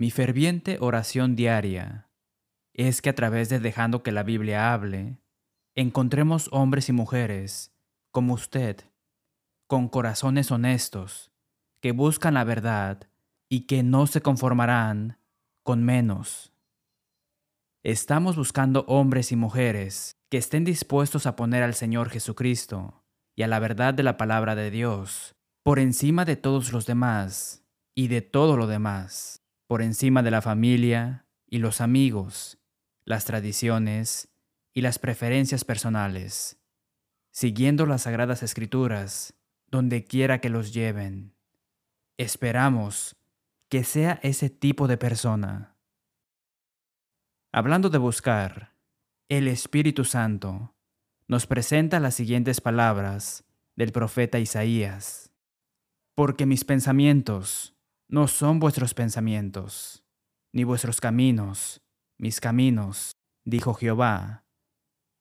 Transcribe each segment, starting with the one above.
Mi ferviente oración diaria es que a través de dejando que la Biblia hable, encontremos hombres y mujeres como usted, con corazones honestos, que buscan la verdad y que no se conformarán con menos. Estamos buscando hombres y mujeres que estén dispuestos a poner al Señor Jesucristo y a la verdad de la palabra de Dios por encima de todos los demás y de todo lo demás, por encima de la familia y los amigos, las tradiciones y las preferencias personales, siguiendo las sagradas escrituras donde quiera que los lleven. Esperamos que sea ese tipo de persona Hablando de buscar, el Espíritu Santo nos presenta las siguientes palabras del profeta Isaías. Porque mis pensamientos no son vuestros pensamientos, ni vuestros caminos, mis caminos, dijo Jehová.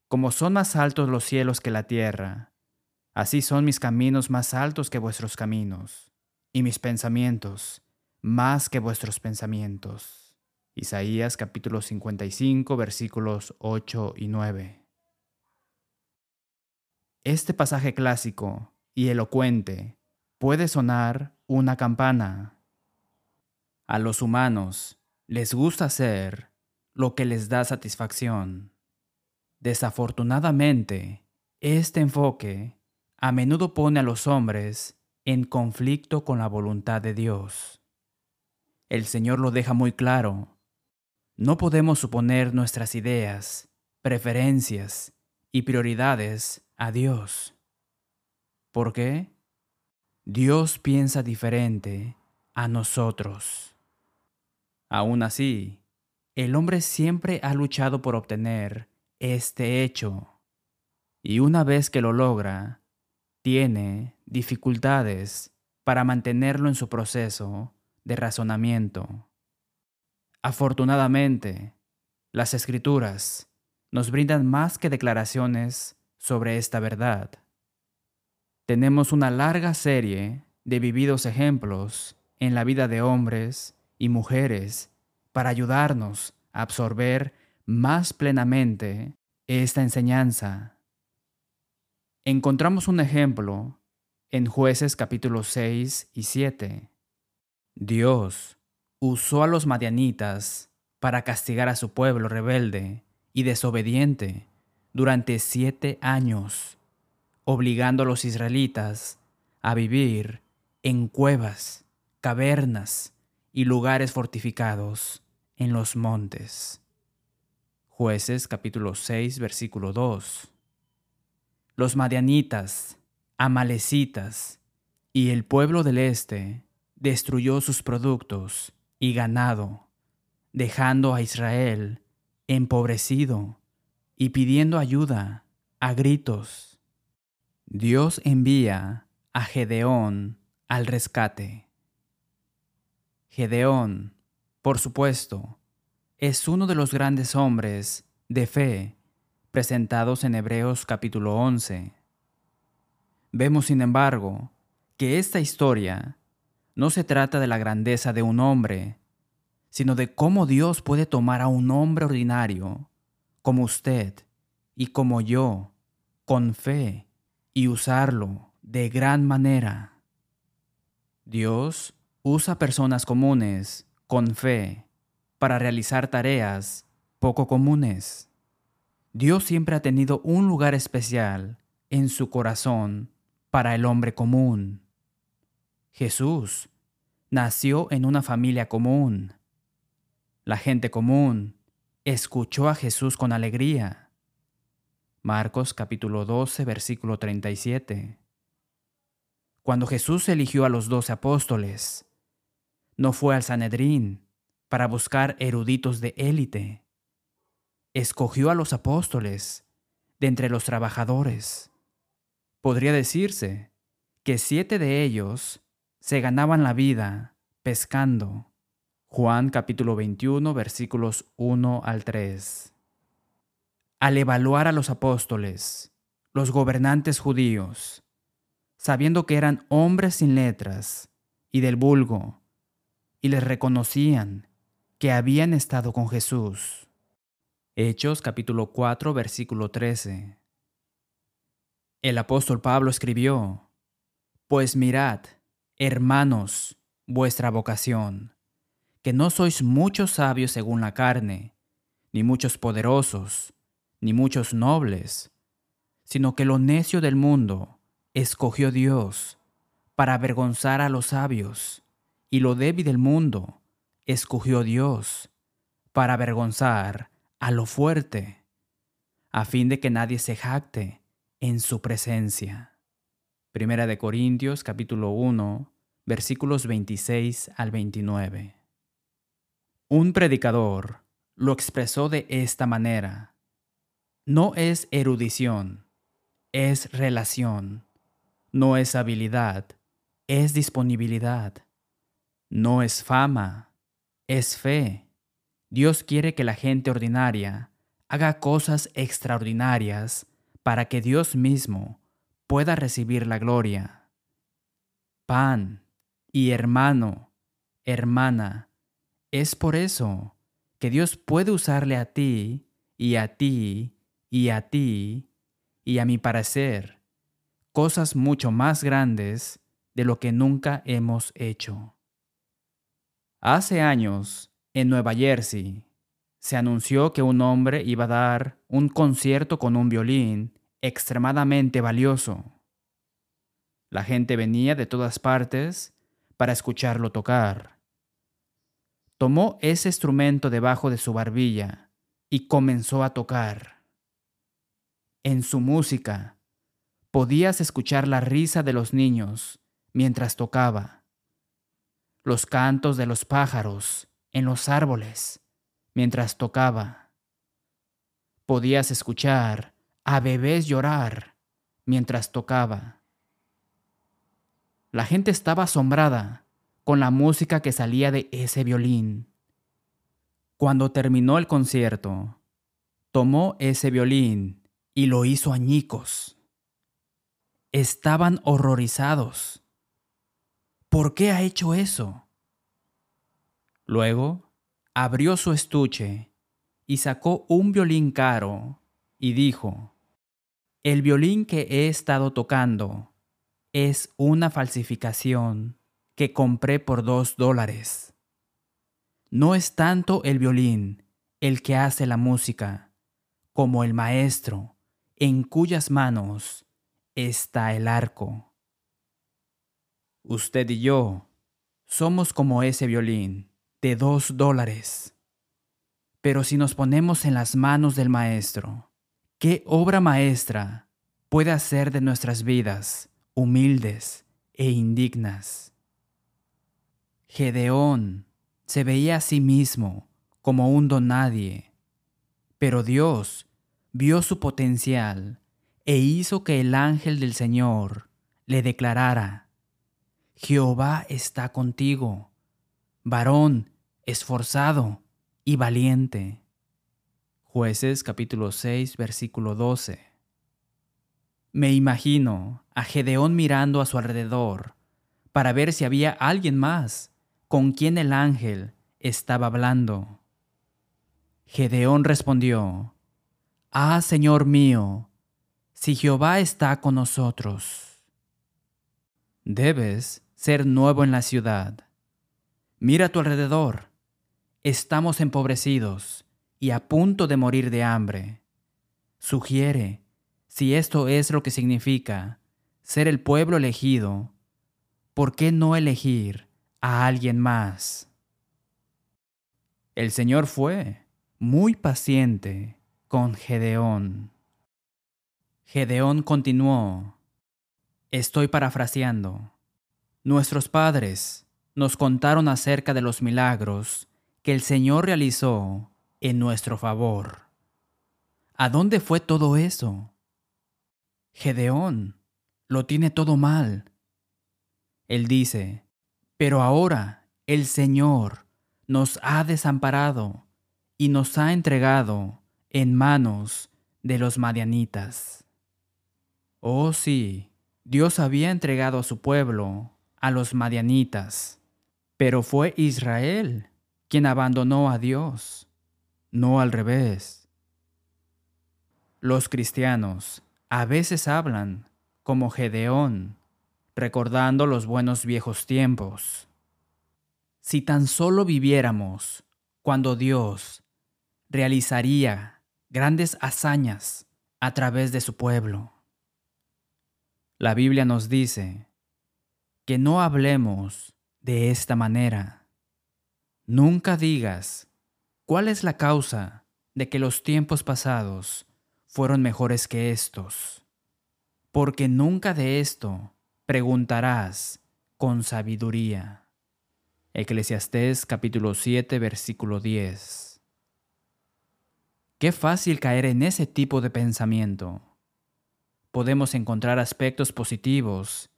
Como son más altos los cielos que la tierra, así son mis caminos más altos que vuestros caminos, y mis pensamientos más que vuestros pensamientos. Isaías capítulo 55 versículos 8 y 9. Este pasaje clásico y elocuente puede sonar una campana. A los humanos les gusta hacer lo que les da satisfacción. Desafortunadamente, este enfoque a menudo pone a los hombres en conflicto con la voluntad de Dios. El Señor lo deja muy claro no podemos suponer nuestras ideas, preferencias y prioridades a Dios. ¿Por qué? Dios piensa diferente a nosotros. Aún así, el hombre siempre ha luchado por obtener este hecho, y una vez que lo logra, tiene dificultades para mantenerlo en su proceso de razonamiento. Afortunadamente, las escrituras nos brindan más que declaraciones sobre esta verdad. Tenemos una larga serie de vividos ejemplos en la vida de hombres y mujeres para ayudarnos a absorber más plenamente esta enseñanza. Encontramos un ejemplo en jueces capítulos 6 y 7. Dios usó a los madianitas para castigar a su pueblo rebelde y desobediente durante siete años, obligando a los israelitas a vivir en cuevas, cavernas y lugares fortificados en los montes. Jueces capítulo 6 versículo 2. Los madianitas, amalecitas y el pueblo del este destruyó sus productos y ganado, dejando a Israel empobrecido y pidiendo ayuda a gritos. Dios envía a Gedeón al rescate. Gedeón, por supuesto, es uno de los grandes hombres de fe presentados en Hebreos capítulo 11. Vemos, sin embargo, que esta historia no se trata de la grandeza de un hombre, sino de cómo Dios puede tomar a un hombre ordinario, como usted y como yo, con fe, y usarlo de gran manera. Dios usa personas comunes, con fe, para realizar tareas poco comunes. Dios siempre ha tenido un lugar especial en su corazón para el hombre común. Jesús nació en una familia común. La gente común escuchó a Jesús con alegría. Marcos capítulo 12 versículo 37. Cuando Jesús eligió a los doce apóstoles, no fue al Sanedrín para buscar eruditos de élite. Escogió a los apóstoles de entre los trabajadores. Podría decirse que siete de ellos se ganaban la vida pescando. Juan capítulo 21 versículos 1 al 3. Al evaluar a los apóstoles, los gobernantes judíos, sabiendo que eran hombres sin letras y del vulgo, y les reconocían que habían estado con Jesús. Hechos capítulo 4 versículo 13. El apóstol Pablo escribió, Pues mirad, hermanos, vuestra vocación, que no sois muchos sabios según la carne, ni muchos poderosos, ni muchos nobles, sino que lo necio del mundo escogió Dios para avergonzar a los sabios, y lo débil del mundo escogió Dios para avergonzar a lo fuerte, a fin de que nadie se jacte en su presencia. Primera de Corintios capítulo 1, versículos 26 al 29. Un predicador lo expresó de esta manera. No es erudición, es relación. No es habilidad, es disponibilidad. No es fama, es fe. Dios quiere que la gente ordinaria haga cosas extraordinarias para que Dios mismo pueda recibir la gloria. Pan y hermano, hermana, es por eso que Dios puede usarle a ti y a ti y a ti y a mi parecer cosas mucho más grandes de lo que nunca hemos hecho. Hace años, en Nueva Jersey, se anunció que un hombre iba a dar un concierto con un violín extremadamente valioso. La gente venía de todas partes para escucharlo tocar. Tomó ese instrumento debajo de su barbilla y comenzó a tocar. En su música podías escuchar la risa de los niños mientras tocaba, los cantos de los pájaros en los árboles mientras tocaba. Podías escuchar a bebés llorar mientras tocaba. La gente estaba asombrada con la música que salía de ese violín. Cuando terminó el concierto, tomó ese violín y lo hizo añicos. Estaban horrorizados. ¿Por qué ha hecho eso? Luego abrió su estuche y sacó un violín caro y dijo, El violín que he estado tocando es una falsificación que compré por dos dólares. No es tanto el violín el que hace la música, como el maestro, en cuyas manos está el arco. Usted y yo somos como ese violín de dos dólares. Pero si nos ponemos en las manos del maestro, ¿qué obra maestra puede hacer de nuestras vidas humildes e indignas? Gedeón se veía a sí mismo como un donadie, pero Dios vio su potencial e hizo que el ángel del Señor le declarara, Jehová está contigo, varón esforzado y valiente. Jueces capítulo 6 versículo 12. Me imagino a Gedeón mirando a su alrededor para ver si había alguien más con quien el ángel estaba hablando. Gedeón respondió, Ah, Señor mío, si Jehová está con nosotros. Debes ser nuevo en la ciudad. Mira a tu alrededor. Estamos empobrecidos y a punto de morir de hambre. Sugiere, si esto es lo que significa ser el pueblo elegido, ¿por qué no elegir a alguien más. El Señor fue muy paciente con Gedeón. Gedeón continuó, estoy parafraseando, nuestros padres nos contaron acerca de los milagros que el Señor realizó en nuestro favor. ¿A dónde fue todo eso? Gedeón lo tiene todo mal. Él dice, pero ahora el Señor nos ha desamparado y nos ha entregado en manos de los madianitas. Oh sí, Dios había entregado a su pueblo a los madianitas, pero fue Israel quien abandonó a Dios, no al revés. Los cristianos a veces hablan como Gedeón, recordando los buenos viejos tiempos. Si tan solo viviéramos cuando Dios realizaría grandes hazañas a través de su pueblo. La Biblia nos dice que no hablemos de esta manera. Nunca digas cuál es la causa de que los tiempos pasados fueron mejores que estos, porque nunca de esto preguntarás con sabiduría. Eclesiastés capítulo 7 versículo 10. Qué fácil caer en ese tipo de pensamiento. Podemos encontrar aspectos positivos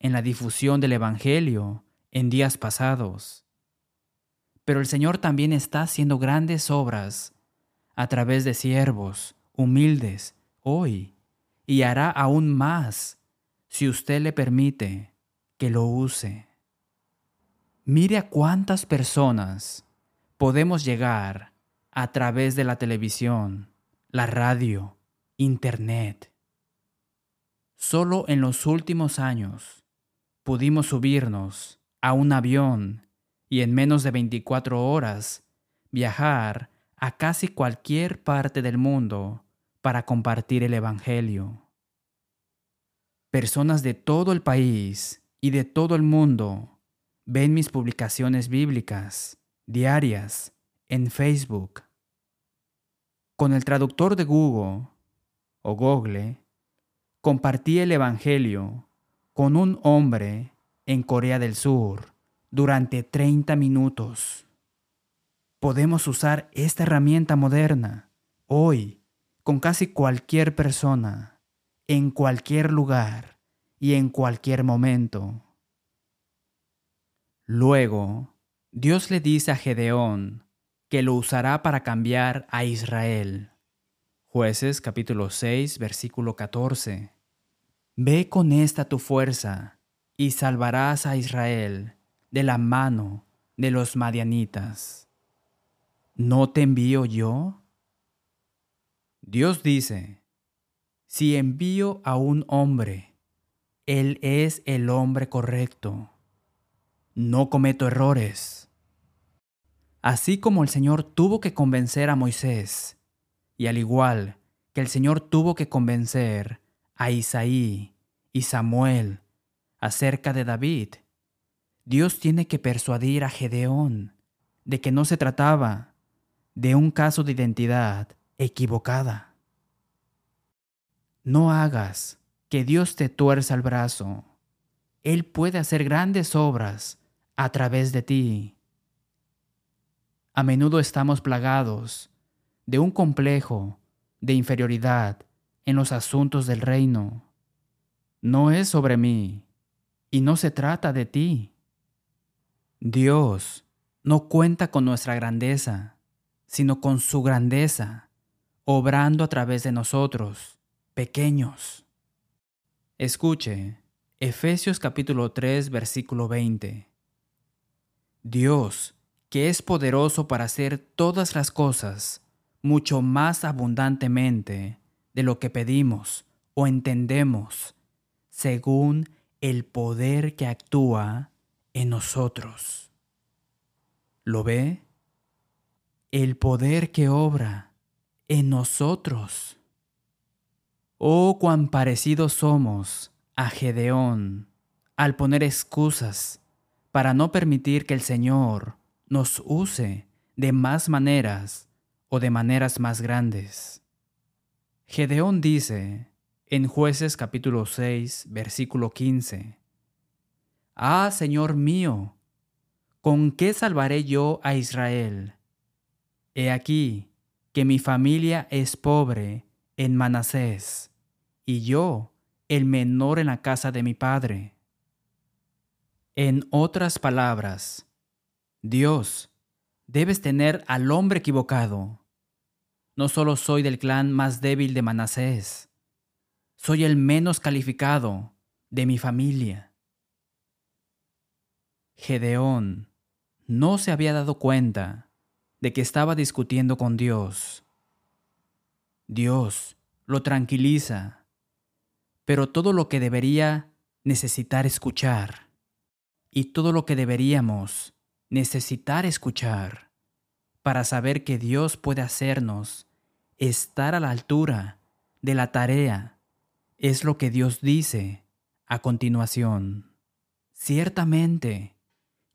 en la difusión del Evangelio en días pasados. Pero el Señor también está haciendo grandes obras a través de siervos humildes hoy y hará aún más si usted le permite que lo use. Mire a cuántas personas podemos llegar a través de la televisión, la radio, internet. Solo en los últimos años pudimos subirnos a un avión y en menos de 24 horas viajar a casi cualquier parte del mundo para compartir el Evangelio. Personas de todo el país y de todo el mundo ven mis publicaciones bíblicas diarias en Facebook. Con el traductor de Google o Google, compartí el Evangelio con un hombre en Corea del Sur durante 30 minutos. Podemos usar esta herramienta moderna hoy con casi cualquier persona, en cualquier lugar y en cualquier momento. Luego, Dios le dice a Gedeón que lo usará para cambiar a Israel. Jueces capítulo 6 versículo 14. Ve con esta tu fuerza y salvarás a Israel de la mano de los madianitas. ¿No te envío yo? Dios dice, si envío a un hombre, él es el hombre correcto no cometo errores. Así como el Señor tuvo que convencer a Moisés, y al igual que el Señor tuvo que convencer a Isaí y Samuel acerca de David, Dios tiene que persuadir a Gedeón de que no se trataba de un caso de identidad equivocada. No hagas que Dios te tuerza el brazo. Él puede hacer grandes obras a través de ti. A menudo estamos plagados de un complejo de inferioridad en los asuntos del reino. No es sobre mí y no se trata de ti. Dios no cuenta con nuestra grandeza, sino con su grandeza, obrando a través de nosotros, pequeños. Escuche, Efesios capítulo 3, versículo 20. Dios, que es poderoso para hacer todas las cosas mucho más abundantemente de lo que pedimos o entendemos, según el poder que actúa en nosotros. ¿Lo ve? El poder que obra en nosotros. Oh, cuán parecidos somos a Gedeón al poner excusas para no permitir que el Señor nos use de más maneras o de maneras más grandes. Gedeón dice en jueces capítulo 6 versículo 15, Ah, Señor mío, ¿con qué salvaré yo a Israel? He aquí que mi familia es pobre en Manasés, y yo el menor en la casa de mi padre. En otras palabras, Dios, debes tener al hombre equivocado. No solo soy del clan más débil de Manasés, soy el menos calificado de mi familia. Gedeón no se había dado cuenta de que estaba discutiendo con Dios. Dios lo tranquiliza, pero todo lo que debería necesitar escuchar y todo lo que deberíamos necesitar escuchar para saber que Dios puede hacernos estar a la altura de la tarea es lo que Dios dice a continuación. Ciertamente,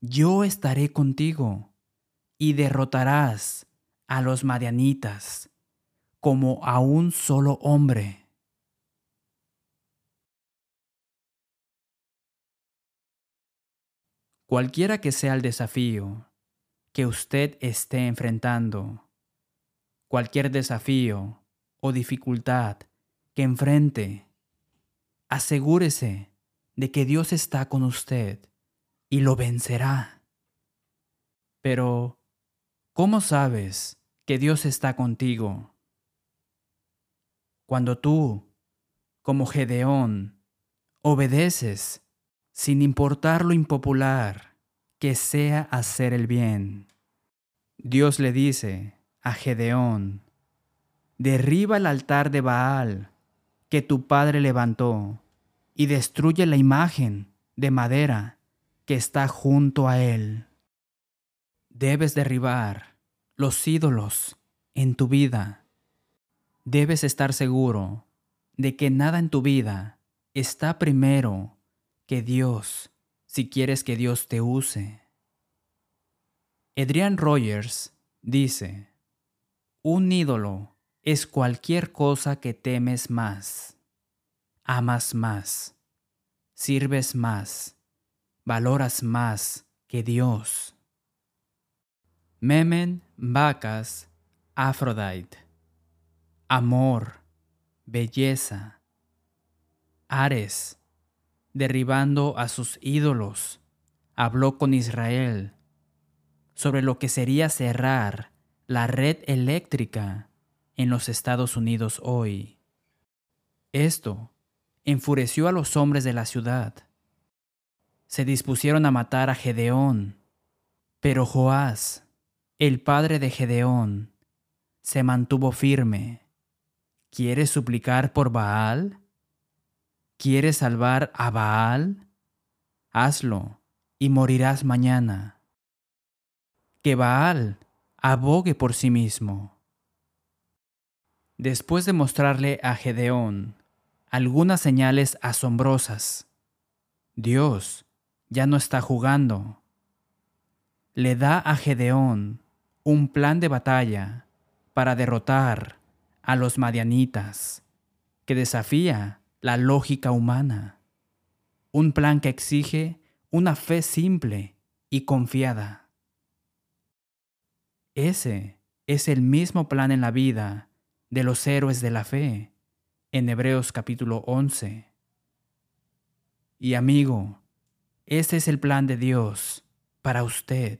yo estaré contigo y derrotarás a los madianitas como a un solo hombre. Cualquiera que sea el desafío que usted esté enfrentando, cualquier desafío o dificultad que enfrente, asegúrese de que Dios está con usted y lo vencerá. Pero, ¿cómo sabes que Dios está contigo? Cuando tú, como Gedeón, obedeces sin importar lo impopular que sea hacer el bien. Dios le dice a Gedeón, derriba el altar de Baal que tu padre levantó y destruye la imagen de madera que está junto a él. Debes derribar los ídolos en tu vida. Debes estar seguro de que nada en tu vida está primero que Dios si quieres que Dios te use. Adrian Rogers dice, un ídolo es cualquier cosa que temes más, amas más, sirves más, valoras más que Dios. Memen, vacas, Aphrodite, amor, belleza, Ares, derribando a sus ídolos, habló con Israel sobre lo que sería cerrar la red eléctrica en los Estados Unidos hoy. Esto enfureció a los hombres de la ciudad. Se dispusieron a matar a Gedeón, pero Joás, el padre de Gedeón, se mantuvo firme. ¿Quieres suplicar por Baal? ¿Quieres salvar a Baal? Hazlo y morirás mañana. Que Baal abogue por sí mismo. Después de mostrarle a Gedeón algunas señales asombrosas, Dios ya no está jugando. Le da a Gedeón un plan de batalla para derrotar a los madianitas, que desafía la lógica humana. Un plan que exige una fe simple y confiada. Ese es el mismo plan en la vida de los héroes de la fe en Hebreos capítulo 11. Y amigo, ese es el plan de Dios para usted.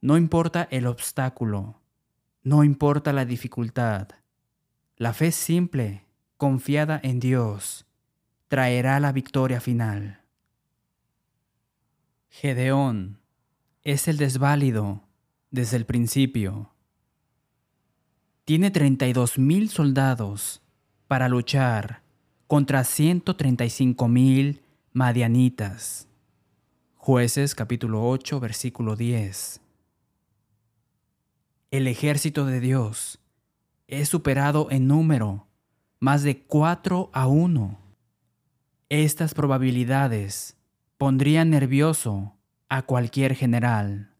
No importa el obstáculo, no importa la dificultad, la fe simple confiada en Dios, traerá la victoria final. Gedeón es el desválido desde el principio. Tiene 32 mil soldados para luchar contra 135 mil madianitas. Jueces capítulo 8 versículo 10. El ejército de Dios es superado en número más de 4 a 1. Estas probabilidades pondrían nervioso a cualquier general.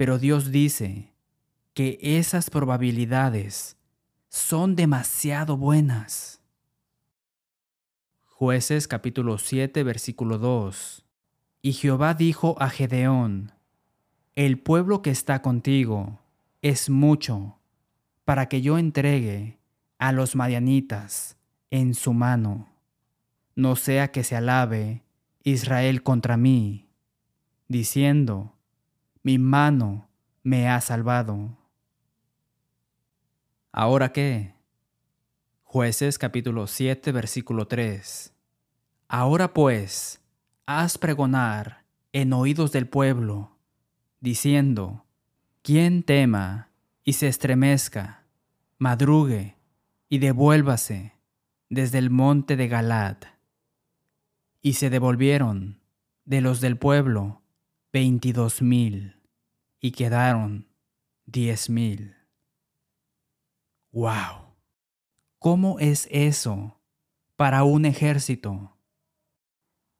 Pero Dios dice que esas probabilidades son demasiado buenas. Jueces capítulo 7 versículo 2. Y Jehová dijo a Gedeón, El pueblo que está contigo es mucho, para que yo entregue a los madianitas en su mano. No sea que se alabe Israel contra mí, diciendo, mi mano me ha salvado. ¿Ahora qué? Jueces capítulo 7 versículo 3. Ahora pues, haz pregonar en oídos del pueblo, diciendo, ¿quién tema y se estremezca, madrugue y devuélvase desde el monte de Galad? Y se devolvieron de los del pueblo veintidós mil, y quedaron diez mil. ¡Wow! ¿Cómo es eso para un ejército?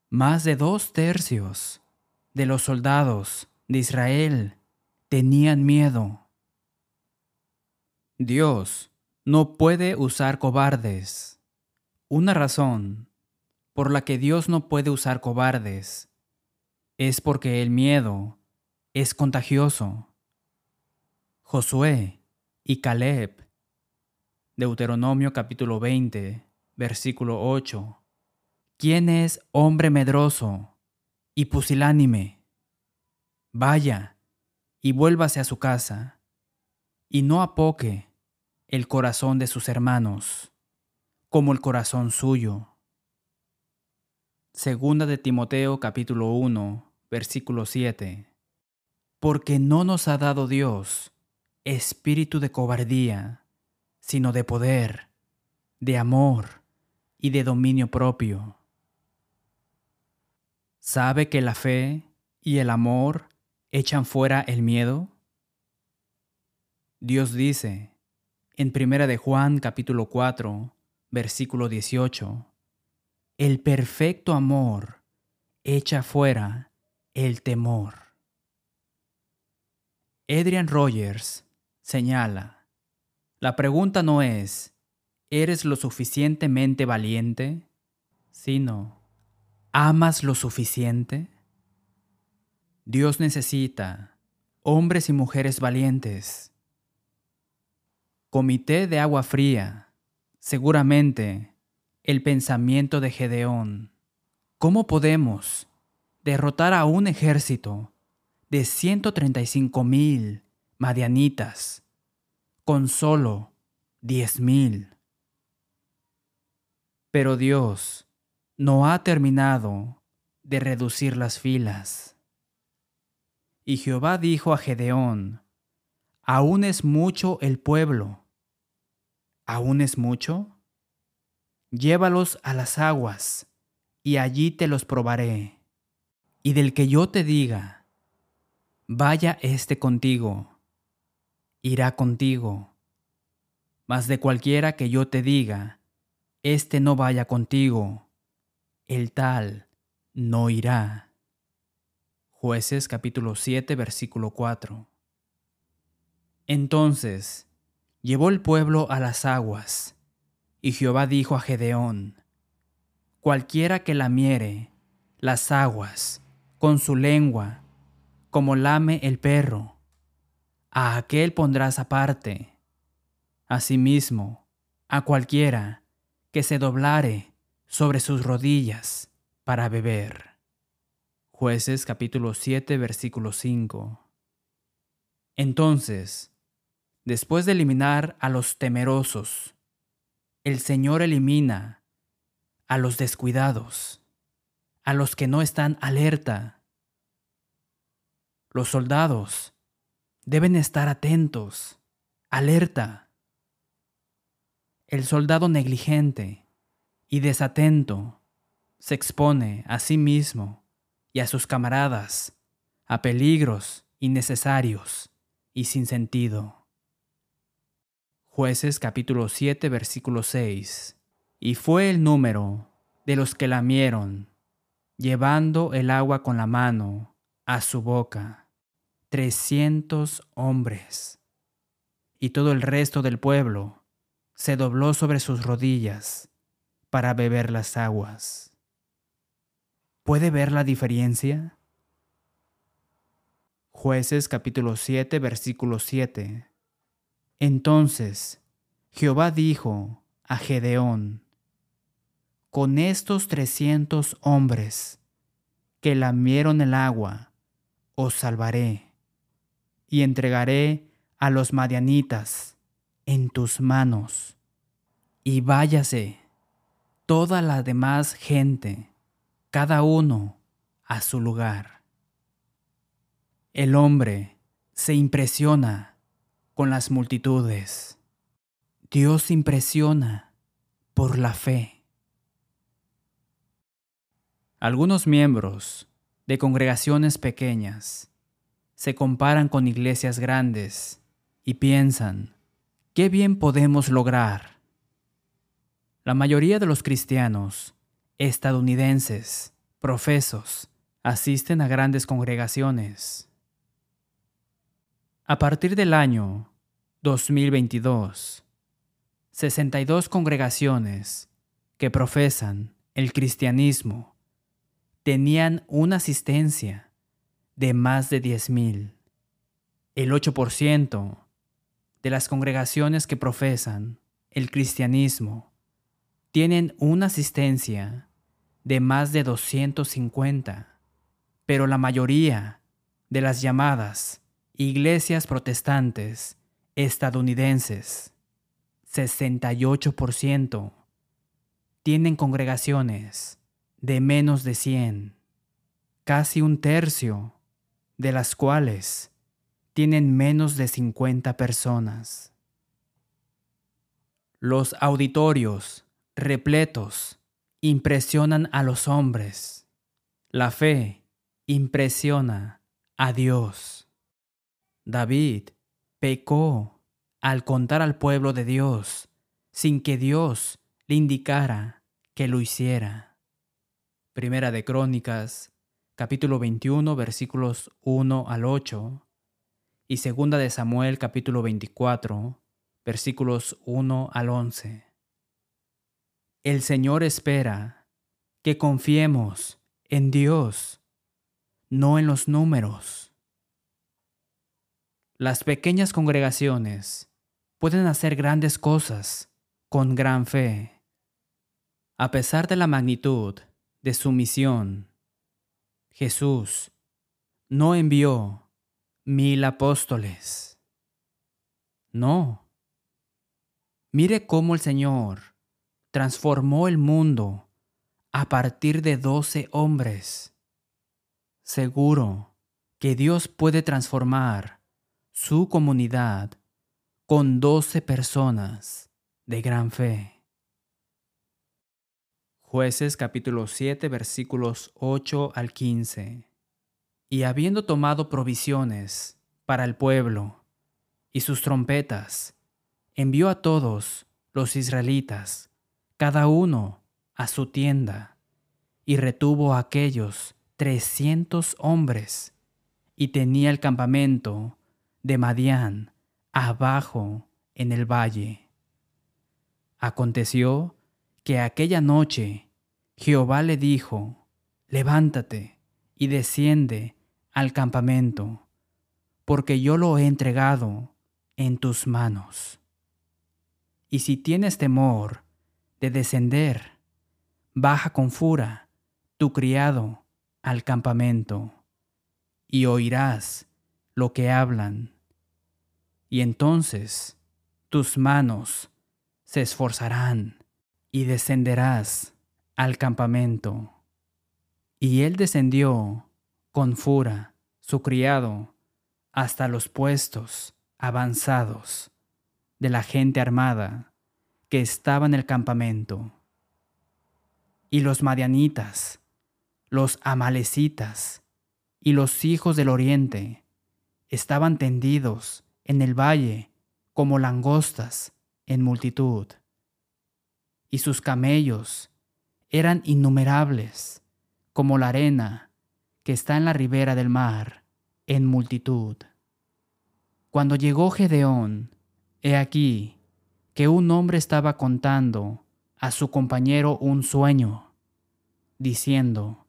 Más de dos tercios de los soldados de Israel tenían miedo. Dios no puede usar cobardes. Una razón por la que Dios no puede usar cobardes es porque el miedo es contagioso. Josué y Caleb, Deuteronomio capítulo 20, versículo 8. ¿Quién es hombre medroso y pusilánime? Vaya y vuélvase a su casa, y no apoque el corazón de sus hermanos, como el corazón suyo. Segunda de Timoteo capítulo 1, versículo 7. Porque no nos ha dado Dios espíritu de cobardía, sino de poder, de amor y de dominio propio. ¿Sabe que la fe y el amor echan fuera el miedo? Dios dice en Primera de Juan capítulo 4, versículo 18, el perfecto amor echa fuera el temor. Adrian Rogers señala, la pregunta no es, ¿eres lo suficientemente valiente? sino, ¿amas lo suficiente? Dios necesita hombres y mujeres valientes. Comité de agua fría, seguramente el pensamiento de Gedeón. ¿Cómo podemos derrotar a un ejército de 135 mil madianitas con solo 10 mil. Pero Dios no ha terminado de reducir las filas. Y Jehová dijo a Gedeón, ¿aún es mucho el pueblo? ¿Aún es mucho? Llévalos a las aguas, y allí te los probaré y del que yo te diga, vaya éste contigo, irá contigo. Mas de cualquiera que yo te diga, éste no vaya contigo, el tal no irá. Jueces capítulo 7 versículo 4. Entonces llevó el pueblo a las aguas, y Jehová dijo a Gedeón, Cualquiera que lamiere las aguas, con su lengua, como lame el perro. A aquel pondrás aparte. Asimismo, a cualquiera que se doblare sobre sus rodillas para beber. Jueces capítulo 7 versículo 5. Entonces, después de eliminar a los temerosos, el Señor elimina a los descuidados a los que no están alerta. Los soldados deben estar atentos, alerta. El soldado negligente y desatento se expone a sí mismo y a sus camaradas a peligros innecesarios y sin sentido. Jueces capítulo 7 versículo 6. Y fue el número de los que lamieron llevando el agua con la mano a su boca, trescientos hombres. Y todo el resto del pueblo se dobló sobre sus rodillas para beber las aguas. ¿Puede ver la diferencia? Jueces capítulo 7 versículo 7. Entonces Jehová dijo a Gedeón, con estos trescientos hombres que lamieron el agua, os salvaré, y entregaré a los madianitas en tus manos, y váyase toda la demás gente, cada uno a su lugar. El hombre se impresiona con las multitudes. Dios impresiona por la fe. Algunos miembros de congregaciones pequeñas se comparan con iglesias grandes y piensan, ¿qué bien podemos lograr? La mayoría de los cristianos estadounidenses, profesos, asisten a grandes congregaciones. A partir del año 2022, 62 congregaciones que profesan el cristianismo tenían una asistencia de más de 10.000. El 8% de las congregaciones que profesan el cristianismo tienen una asistencia de más de 250, pero la mayoría de las llamadas iglesias protestantes estadounidenses, 68%, tienen congregaciones de menos de 100, casi un tercio de las cuales tienen menos de 50 personas. Los auditorios repletos impresionan a los hombres. La fe impresiona a Dios. David pecó al contar al pueblo de Dios sin que Dios le indicara que lo hiciera. Primera de Crónicas, capítulo 21, versículos 1 al 8, y Segunda de Samuel, capítulo 24, versículos 1 al 11. El Señor espera que confiemos en Dios, no en los números. Las pequeñas congregaciones pueden hacer grandes cosas con gran fe. A pesar de la magnitud de su misión, Jesús no envió mil apóstoles. No. Mire cómo el Señor transformó el mundo a partir de doce hombres. Seguro que Dios puede transformar su comunidad con doce personas de gran fe. Jueces capítulo 7 versículos 8 al 15. Y habiendo tomado provisiones para el pueblo y sus trompetas, envió a todos los israelitas cada uno a su tienda, y retuvo a aquellos trescientos hombres, y tenía el campamento de Madián abajo en el valle. Aconteció que aquella noche Jehová le dijo, levántate y desciende al campamento, porque yo lo he entregado en tus manos. Y si tienes temor de descender, baja con fura tu criado al campamento, y oirás lo que hablan. Y entonces tus manos se esforzarán y descenderás al campamento. Y él descendió con fura, su criado, hasta los puestos avanzados de la gente armada que estaba en el campamento. Y los madianitas, los amalecitas y los hijos del oriente estaban tendidos en el valle como langostas en multitud. Y sus camellos eran innumerables como la arena que está en la ribera del mar en multitud. Cuando llegó Gedeón, he aquí, que un hombre estaba contando a su compañero un sueño, diciendo,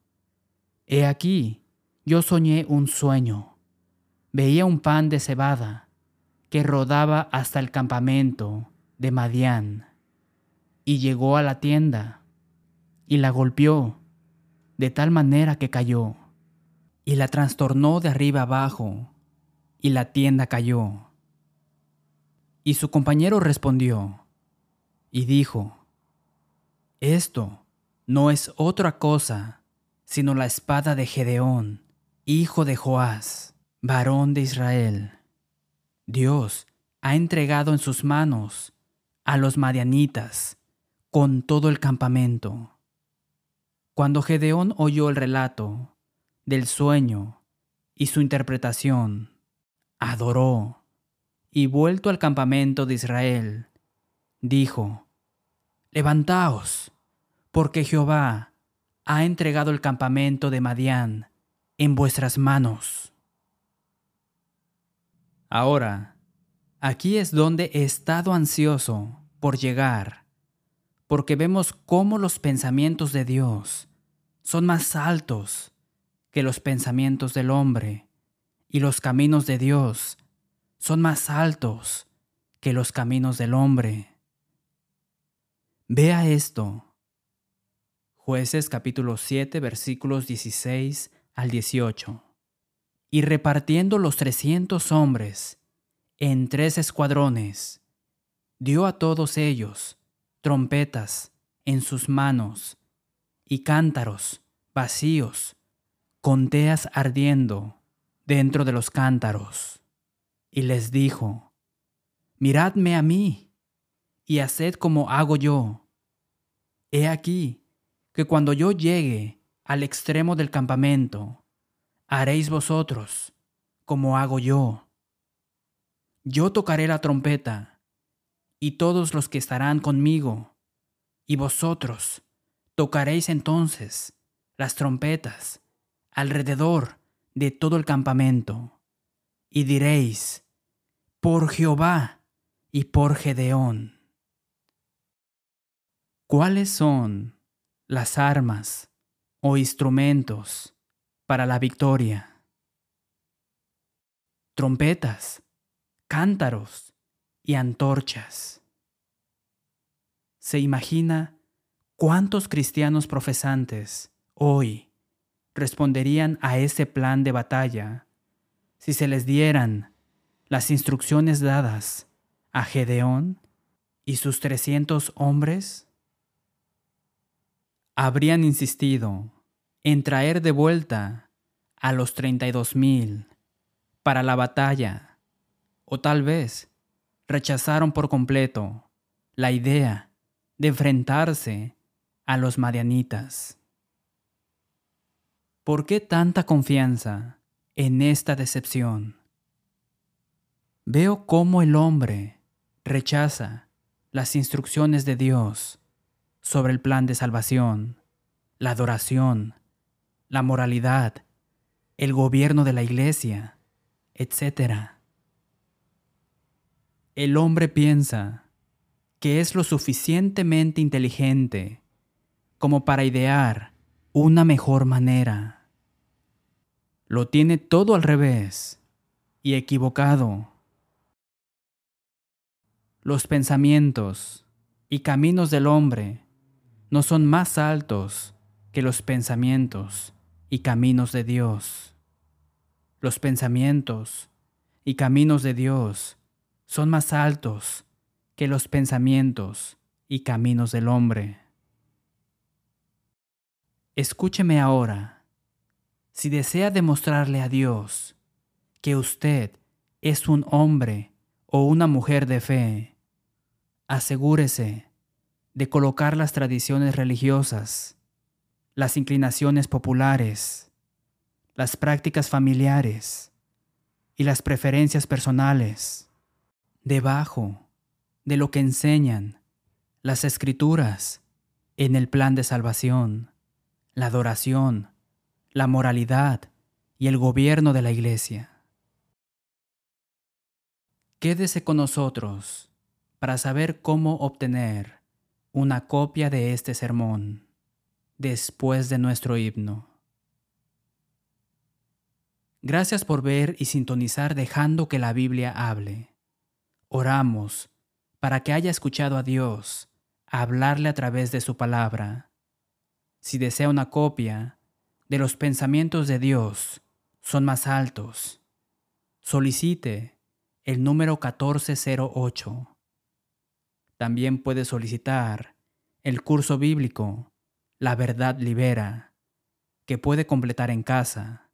He aquí, yo soñé un sueño. Veía un pan de cebada que rodaba hasta el campamento de Madián, y llegó a la tienda, y la golpeó de tal manera que cayó, y la trastornó de arriba abajo, y la tienda cayó. Y su compañero respondió y dijo, Esto no es otra cosa sino la espada de Gedeón, hijo de Joás. varón de Israel, Dios ha entregado en sus manos a los madianitas con todo el campamento. Cuando Gedeón oyó el relato del sueño y su interpretación, adoró y vuelto al campamento de Israel, dijo, Levantaos, porque Jehová ha entregado el campamento de Madián en vuestras manos. Ahora, aquí es donde he estado ansioso por llegar, porque vemos cómo los pensamientos de Dios son más altos que los pensamientos del hombre, y los caminos de Dios son más altos que los caminos del hombre. Vea esto. Jueces capítulo 7 versículos 16 al 18 y repartiendo los trescientos hombres en tres escuadrones, dio a todos ellos trompetas en sus manos y cántaros vacíos, con teas ardiendo dentro de los cántaros. Y les dijo, Miradme a mí y haced como hago yo. He aquí que cuando yo llegue al extremo del campamento, haréis vosotros como hago yo. Yo tocaré la trompeta, y todos los que estarán conmigo, y vosotros tocaréis entonces las trompetas alrededor de todo el campamento, y diréis, por Jehová y por Gedeón. ¿Cuáles son las armas o instrumentos para la victoria. Trompetas, cántaros y antorchas. ¿Se imagina cuántos cristianos profesantes hoy responderían a ese plan de batalla si se les dieran las instrucciones dadas a Gedeón y sus trescientos hombres? Habrían insistido en traer de vuelta a los 32 mil para la batalla, o tal vez rechazaron por completo la idea de enfrentarse a los madianitas. ¿Por qué tanta confianza en esta decepción? Veo cómo el hombre rechaza las instrucciones de Dios sobre el plan de salvación, la adoración, la moralidad, el gobierno de la iglesia, etc. El hombre piensa que es lo suficientemente inteligente como para idear una mejor manera. Lo tiene todo al revés y equivocado. Los pensamientos y caminos del hombre no son más altos que los pensamientos y caminos de Dios. Los pensamientos y caminos de Dios son más altos que los pensamientos y caminos del hombre. Escúcheme ahora. Si desea demostrarle a Dios que usted es un hombre o una mujer de fe, asegúrese de colocar las tradiciones religiosas las inclinaciones populares, las prácticas familiares y las preferencias personales, debajo de lo que enseñan las escrituras en el plan de salvación, la adoración, la moralidad y el gobierno de la iglesia. Quédese con nosotros para saber cómo obtener una copia de este sermón después de nuestro himno. Gracias por ver y sintonizar dejando que la Biblia hable. Oramos para que haya escuchado a Dios hablarle a través de su palabra. Si desea una copia de los pensamientos de Dios son más altos, solicite el número 1408. También puede solicitar el curso bíblico la verdad libera, que puede completar en casa.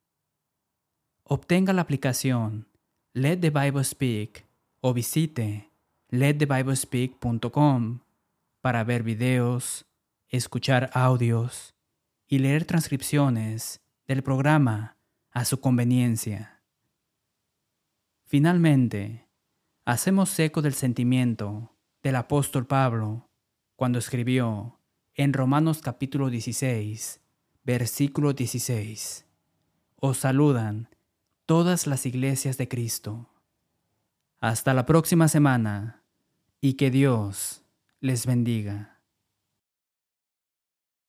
Obtenga la aplicación Let the Bible Speak o visite letthebiblespeak.com para ver videos, escuchar audios y leer transcripciones del programa a su conveniencia. Finalmente, hacemos eco del sentimiento del apóstol Pablo cuando escribió en Romanos capítulo 16, versículo 16, Os saludan todas las iglesias de Cristo. Hasta la próxima semana y que Dios les bendiga.